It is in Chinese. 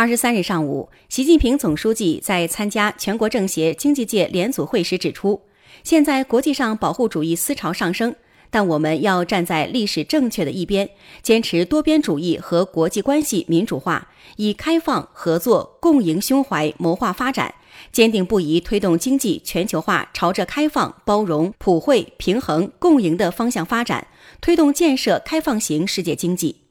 二十三日上午习近平总书记在参加全国政协经济界联组会时指出现在国际上保护主义思潮上升但我们要站在历史正确的一边坚持多边主义和国际关系民主化以开放合作共赢胸怀谋划发展坚定不移推动经济全球化朝着开放包容普惠平衡共赢的方向发展推动建设开放型世界经济。